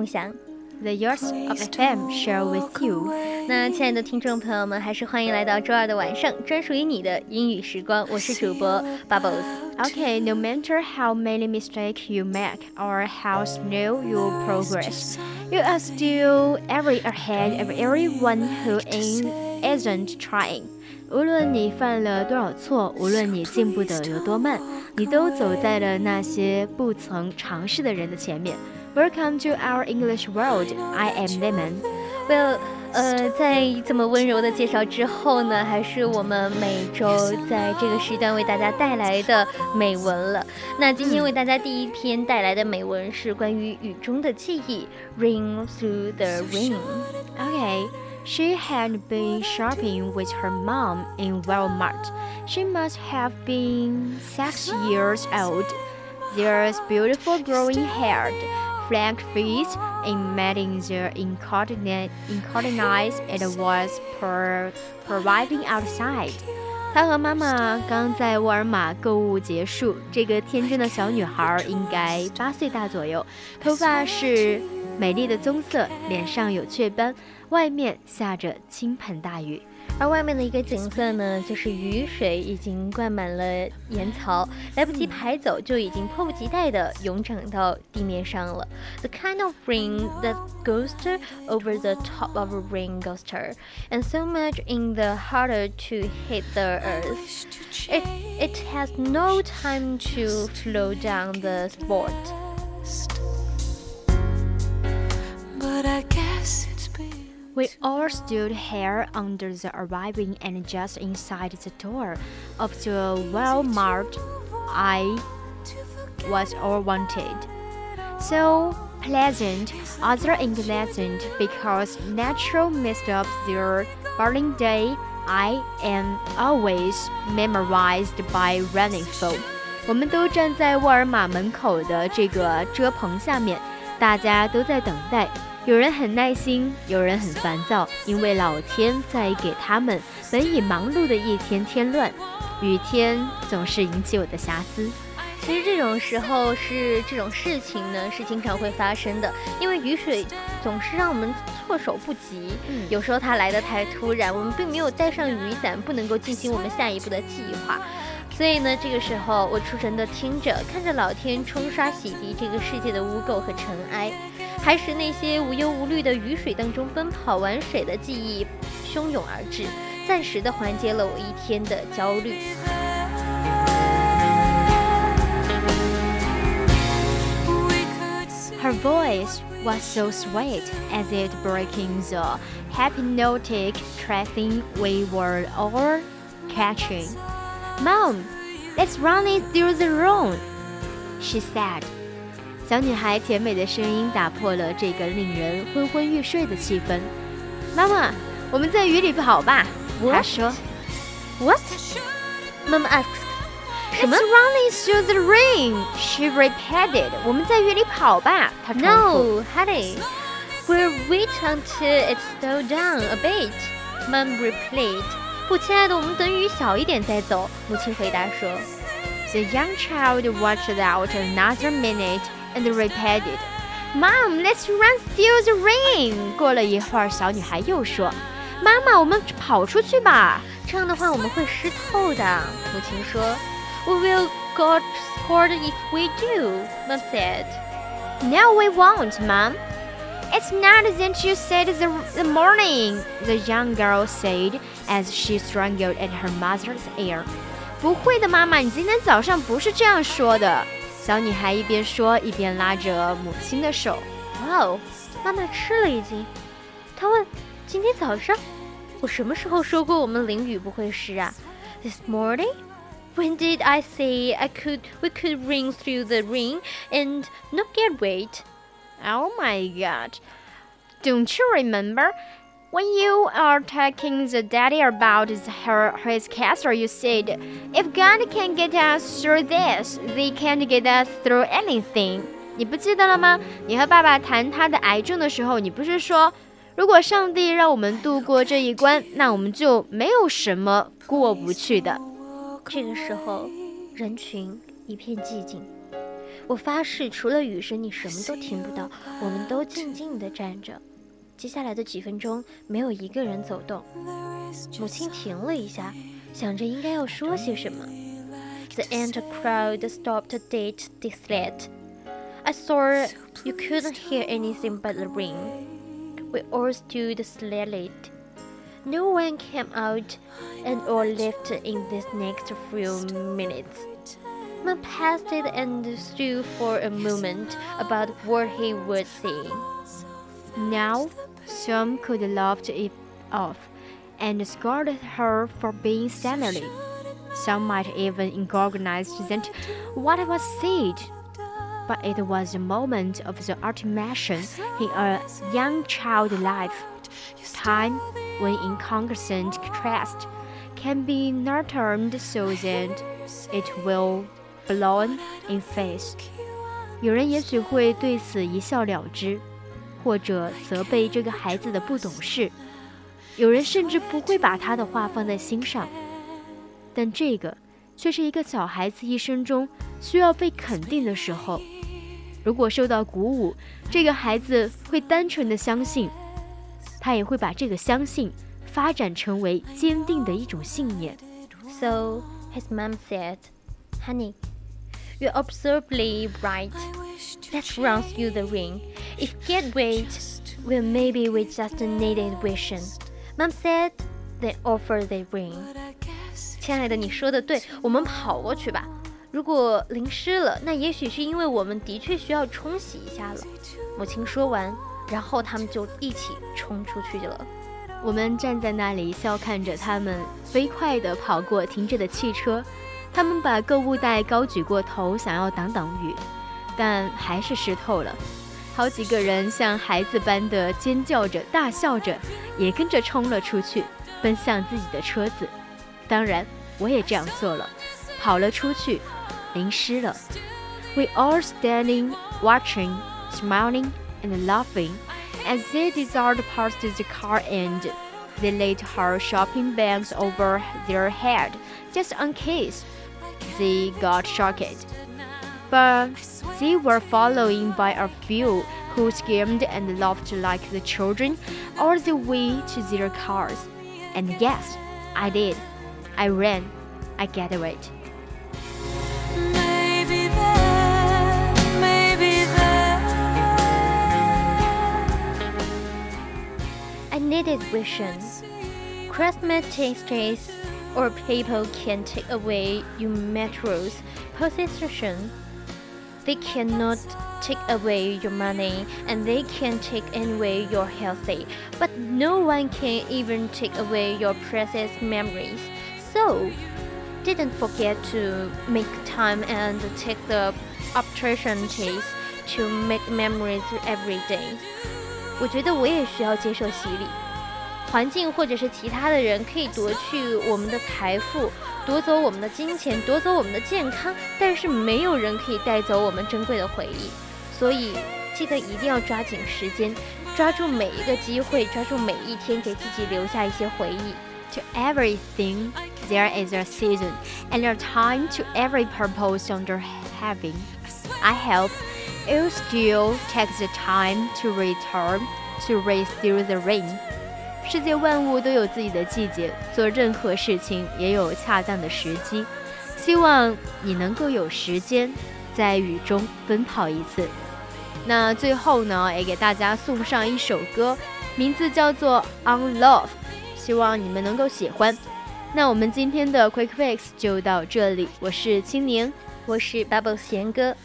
与您共享，The Yours of FM share with you。那亲爱的听众朋友们，还是欢迎来到周二的晚上，专属于你的英语时光。我是主播 Bubbles。Okay, no matter how many mistakes you make or how slow your progress, you are still every ahead of everyone who isn't trying. 无论你犯了多少错，无论你进步的有多慢，你都走在了那些不曾尝试的人的前面。 Welcome to our English world. I am Lemon. Well，呃，在这么温柔的介绍之后呢，还是我们每周在这个时段为大家带来的美文了。那今天为大家第一篇带来的美文是关于雨中的记忆，Rain through the rain。Okay. She had been shopping with her mom in Walmart. She must have been six years old. There's beautiful growing haired flank face and meeting the incontinence it was per arriving outside. 她和妈妈刚在沃尔玛购物结束。这个天真的小女孩应该八岁大左右，头发是 美丽的棕色，脸上有雀斑，外面下着倾盆大雨。而外面的一个景色呢，就是雨水已经灌满了岩槽，来不及排走，就已经迫不及待地涌涨到地面上了。The kind of rain that goes over the top of a rain coaster, and so much in the harder to hit the earth. It it has no time to slow down the sport. We all stood here under the arriving and just inside the door of the Walmart I was all wanted. So pleasant, other unpleasant because natural messed up their burning day. I am always memorized by running folk. 我们都站在沃尔玛门口的这个遮棚下面。大家都在等待。有人很耐心，有人很烦躁，因为老天在给他们本已忙碌的一天添乱。雨天总是引起我的遐思。其实这种时候是这种事情呢，是经常会发生的，因为雨水总是让我们措手不及。嗯，有时候它来得太突然，我们并没有带上雨伞，不能够进行我们下一步的计划。所以呢，这个时候我出神的听着，看着老天冲刷洗涤这个世界的污垢和尘埃。还是那些无忧无虑的雨水当中奔跑玩水的记忆汹涌而至，暂时的缓解了我一天的焦虑。Her voice was so sweet as it breaking the hypnotic tracing we were all catching. Mom, let's run it through the room, she said. 小女孩甜美的声音打破了这个令人昏昏欲睡的气氛。妈妈，我们在雨里跑吧。她说。What? Mom asked. It's running through the rain. She repeated. 我们在雨里跑吧。她重复。No, honey. We'll wait until it slows down a bit. Mom replied. 不，亲爱的，我们等雨小一点再走。母亲回答说。The young child watched out another minute and repeated, "Mom, let's run through the rain." 过了一会儿，小女孩又说：“妈妈，我们跑出去吧。这样的话我们会湿透的。”母亲说：“We will get scored if we do,” Mom said. "No, we won't, Mom." It's not that you said the, the morning, the young girl said as she strangled at her mother's ear. 不会的，妈妈，你今天早上不是这样说的。小女孩一边说一边拉着母亲的手。 哇哦，妈妈吃了已经。他问：“今天早上，我什么时候说过我们淋雨不会湿啊？”This morning. When did I say I could we could ring through the rain and not get wet? Oh my god. Don't you remember? When you are talking the daddy about his, her, his castle, you said, if God can get us through this, they can't get us through anything. 你不记得了吗？你和爸爸谈他的癌症的时候，你不是说，如果上帝让我们度过这一关，那我们就没有什么过不去的。这个时候，人群一片寂静。 我发誓，除了雨声，你什么都听不到。我们都静静地站着。接下来的几分钟，没有一个人走动。母亲停了一下，想着应该要说些什么。The entire crowd stopped dead dead. I saw you couldn't hear anything but the rain. We all stood silent. No one came out, and all left in this next few minutes. Man passed it and stood for a moment about what he would say. Now, some could laugh it off and scolded her for being silly. Some might even recognize that what was said. But it was a moment of the ultimation in a young child's life. Time when inconsistent trust can be nurtured so that it will blown in face。有人也许会对此一笑了之，或者责备这个孩子的不懂事；有人甚至不会把他的话放在心上。但这个却是一个小孩子一生中需要被肯定的时候。如果受到鼓舞，这个孩子会单纯的相信。他也会把这个相信发展成为坚定的一种信念。So his mom said, "Honey, you're absolutely right. Let's run through the ring. If get wet, well maybe we just needed vision." Mom said, they offer the ring." 亲爱的，你说的对，我们跑过去吧。如果淋湿了，那也许是因为我们的确需要冲洗一下了。母亲说完。然后他们就一起冲出去了。我们站在那里笑看着他们飞快地跑过停着的汽车，他们把购物袋高举过头，想要挡挡雨，但还是湿透了。好几个人像孩子般的尖叫着、大笑着，也跟着冲了出去，奔向自己的车子。当然，我也这样做了，跑了出去，淋湿了。We all standing, watching, smiling. and laughing as they desired past the car and they laid her shopping bags over their head just in case they got shocked. But they were followed by a few who screamed and laughed like the children all the way to their cars. And yes, I did. I ran. I get away. I needed vision. Christmas Cosmetics or people can take away your materials possession. They cannot take away your money and they can take away your healthy, but no one can even take away your precious memories. So, didn't forget to make time and take the opportunities to make memories every day. 我觉得我也需要接受洗礼。 环境或者是其他的人可以夺去我们的财富，夺走我们的金钱，夺走我们的健康，但是没有人可以带走我们珍贵的回忆。所以记得一定要抓紧时间，抓住每一个机会，抓住每一天，给自己留下一些回忆。To everything there is a season and a time to every purpose under heaven. I hope. you still take the time to return to race through the rain。 世界万物都有自己的季节，做任何事情也有恰当的时机。希望你能够有时间在雨中奔跑一次。那最后呢，也给大家送上一首歌，名字叫做《On Love》，希望你们能够喜欢。那我们今天的 Quick Fix 就到这里，我是青柠，我是 Bubble 贤哥。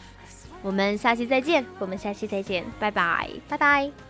我们下期再见，我们下期再见，拜拜，拜拜。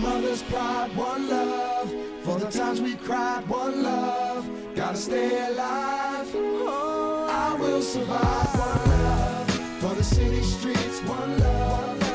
Survive. One love For the times we cried, one love. Gotta stay alive. I will survive. one love. for the city streets. One love.